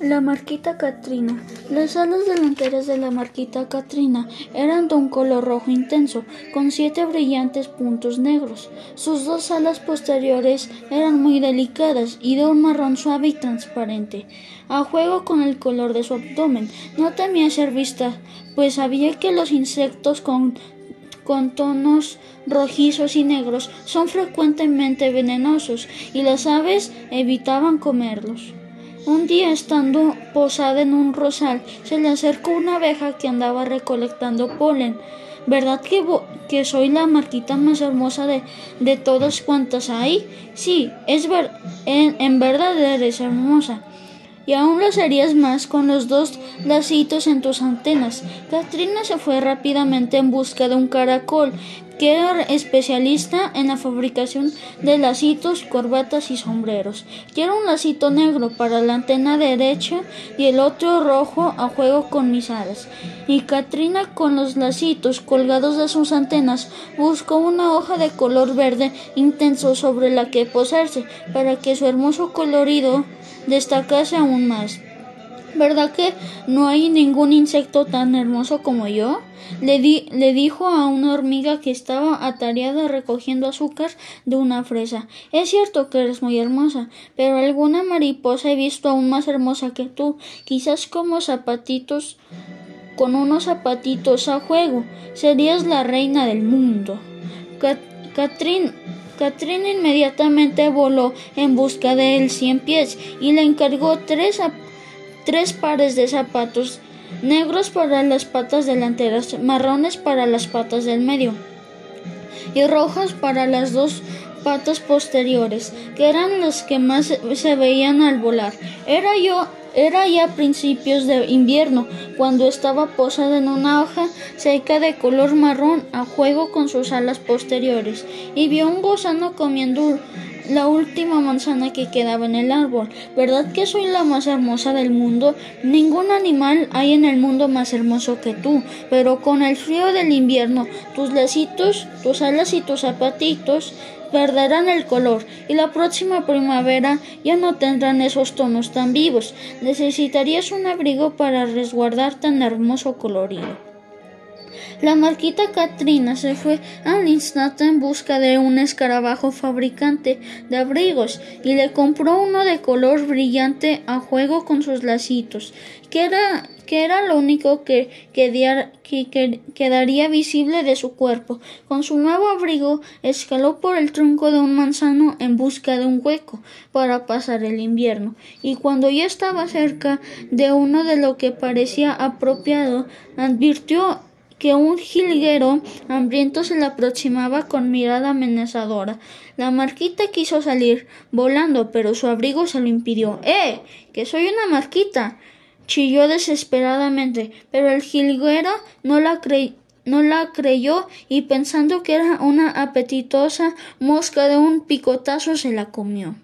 La Marquita Katrina. Las alas delanteras de la Marquita Katrina eran de un color rojo intenso, con siete brillantes puntos negros. Sus dos alas posteriores eran muy delicadas y de un marrón suave y transparente, a juego con el color de su abdomen. No temía ser vista, pues sabía que los insectos con con tonos rojizos y negros son frecuentemente venenosos y las aves evitaban comerlos. Un día, estando posada en un rosal, se le acercó una abeja que andaba recolectando polen. ¿Verdad que, que soy la marquita más hermosa de, de todas cuantas hay? Sí, es en, en verdad eres hermosa y aún lo serías más con los dos lacitos en tus antenas. Katrina se fue rápidamente en busca de un caracol que era especialista en la fabricación de lacitos, corbatas y sombreros. Quiero un lacito negro para la antena derecha y el otro rojo a juego con mis alas. Y Katrina con los lacitos colgados de sus antenas buscó una hoja de color verde intenso sobre la que posarse para que su hermoso colorido destacase aún más. ¿Verdad que no hay ningún insecto tan hermoso como yo? Le, di, le, dijo a una hormiga que estaba atareada recogiendo azúcar de una fresa. Es cierto que eres muy hermosa, pero alguna mariposa he visto aún más hermosa que tú, quizás como zapatitos, con unos zapatitos a juego. Serías la reina del mundo. Catrín Catrín inmediatamente voló en busca de él cien pies y le encargó tres, tres pares de zapatos negros para las patas delanteras, marrones para las patas del medio y rojos para las dos patas posteriores, que eran los que más se veían al volar. Era yo era ya principios de invierno, cuando estaba posada en una hoja seca de color marrón a juego con sus alas posteriores, y vio un gusano comiendo la última manzana que quedaba en el árbol. ¿Verdad que soy la más hermosa del mundo? Ningún animal hay en el mundo más hermoso que tú, pero con el frío del invierno, tus lacitos, tus alas y tus zapatitos perderán el color y la próxima primavera ya no tendrán esos tonos tan vivos. Necesitarías un abrigo para resguardar tan hermoso colorido. La marquita Katrina se fue al instante en busca de un escarabajo fabricante de abrigos y le compró uno de color brillante a juego con sus lacitos, que era, que era lo único que, que quedaría visible de su cuerpo. Con su nuevo abrigo escaló por el tronco de un manzano en busca de un hueco para pasar el invierno, y cuando ya estaba cerca de uno de lo que parecía apropiado, advirtió que un jilguero hambriento se le aproximaba con mirada amenazadora. La marquita quiso salir volando, pero su abrigo se lo impidió. ¡Eh! que soy una marquita. chilló desesperadamente, pero el jilguero no la no la creyó y pensando que era una apetitosa mosca de un picotazo se la comió.